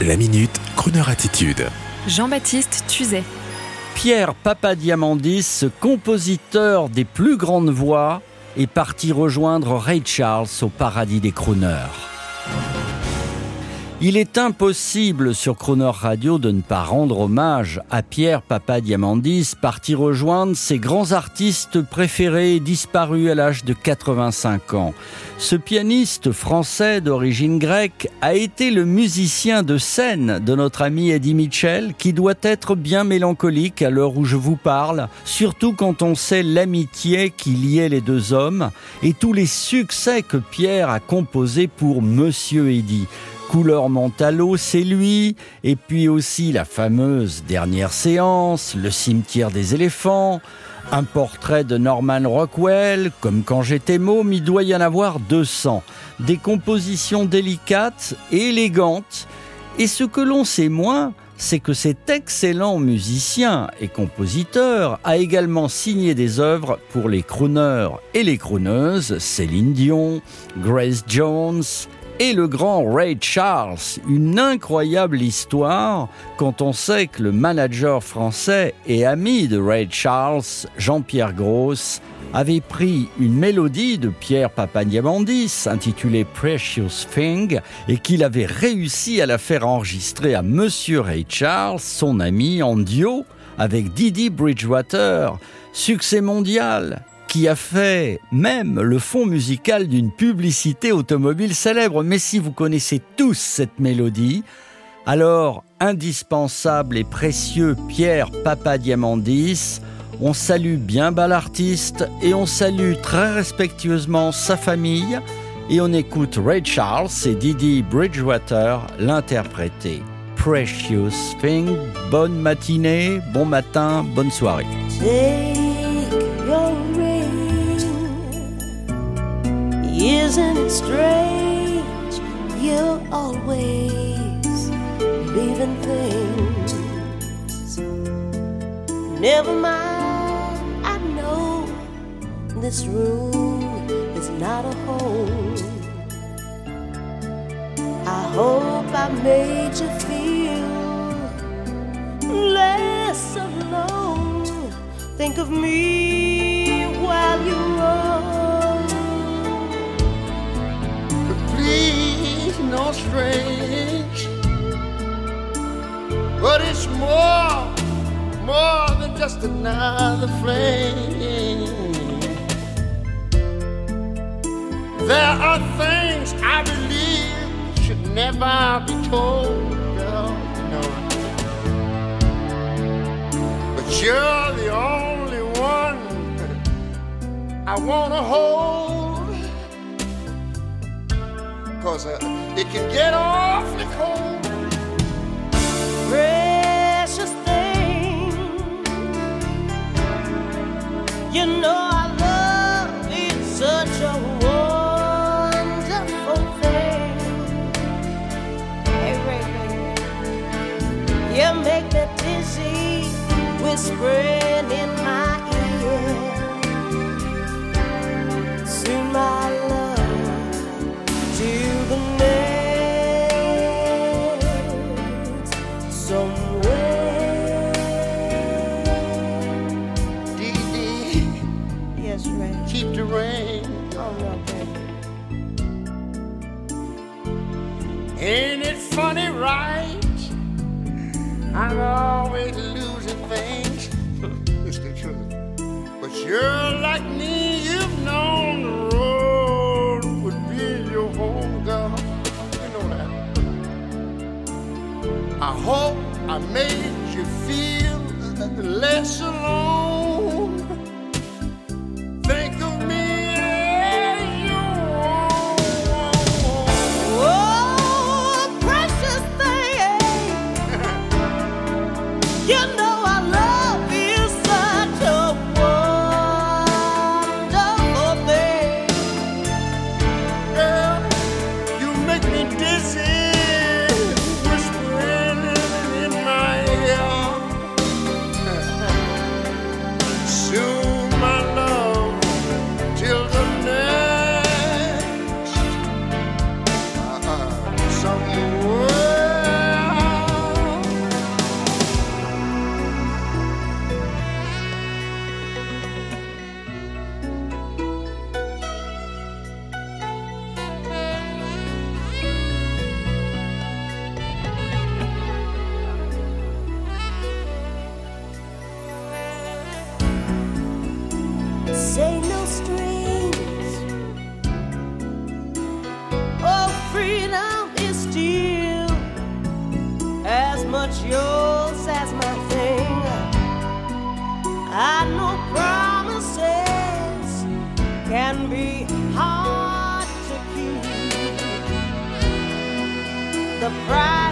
La minute, Kroneur attitude. Jean-Baptiste Tuzet. Pierre Papadiamandis, compositeur des plus grandes voix, est parti rejoindre Ray Charles au paradis des crooners. Il est impossible sur Croner Radio de ne pas rendre hommage à Pierre Papadiamandis, parti rejoindre ses grands artistes préférés disparus à l'âge de 85 ans. Ce pianiste français d'origine grecque a été le musicien de scène de notre ami Eddie Mitchell, qui doit être bien mélancolique à l'heure où je vous parle, surtout quand on sait l'amitié qui liait les deux hommes et tous les succès que Pierre a composés pour Monsieur Eddie. Couleur Mentalo, c'est lui. Et puis aussi la fameuse dernière séance, le cimetière des éléphants, un portrait de Norman Rockwell, comme quand j'étais môme, il doit y en avoir 200. Des compositions délicates et élégantes. Et ce que l'on sait moins, c'est que cet excellent musicien et compositeur a également signé des œuvres pour les crooners et les crooneuses Céline Dion, Grace Jones, et le grand Ray Charles. Une incroyable histoire quand on sait que le manager français et ami de Ray Charles, Jean-Pierre Gross, avait pris une mélodie de Pierre Papadiamandis intitulée Precious Thing et qu'il avait réussi à la faire enregistrer à Monsieur Ray Charles, son ami en duo avec Didi Bridgewater. Succès mondial qui a fait même le fond musical d'une publicité automobile célèbre. Mais si vous connaissez tous cette mélodie, alors indispensable et précieux Pierre Papadiamandis, on salue bien bas l'artiste et on salue très respectueusement sa famille et on écoute Ray Charles et Didi Bridgewater l'interpréter. Precious Thing, bonne matinée, bon matin, bonne soirée. Isn't it strange? You're always leaving things. Never mind, I know this room is not a home. I hope I made you feel less alone. Think of me but it's more, more than just another flame. There are things I believe should never be told, girl. But you're the only one I wanna hold. Cause uh, it can get awfully cold. You know keep the rain. Oh, no, baby. Ain't it funny, right? I'm always losing things. it's the truth. But you're like me, you've known the road would be your home, girl. You know that. I hope I made you feel less alone. dizzy. say no strings. Oh, freedom is still as much yours as my thing. I know promises can be hard to keep. The pride.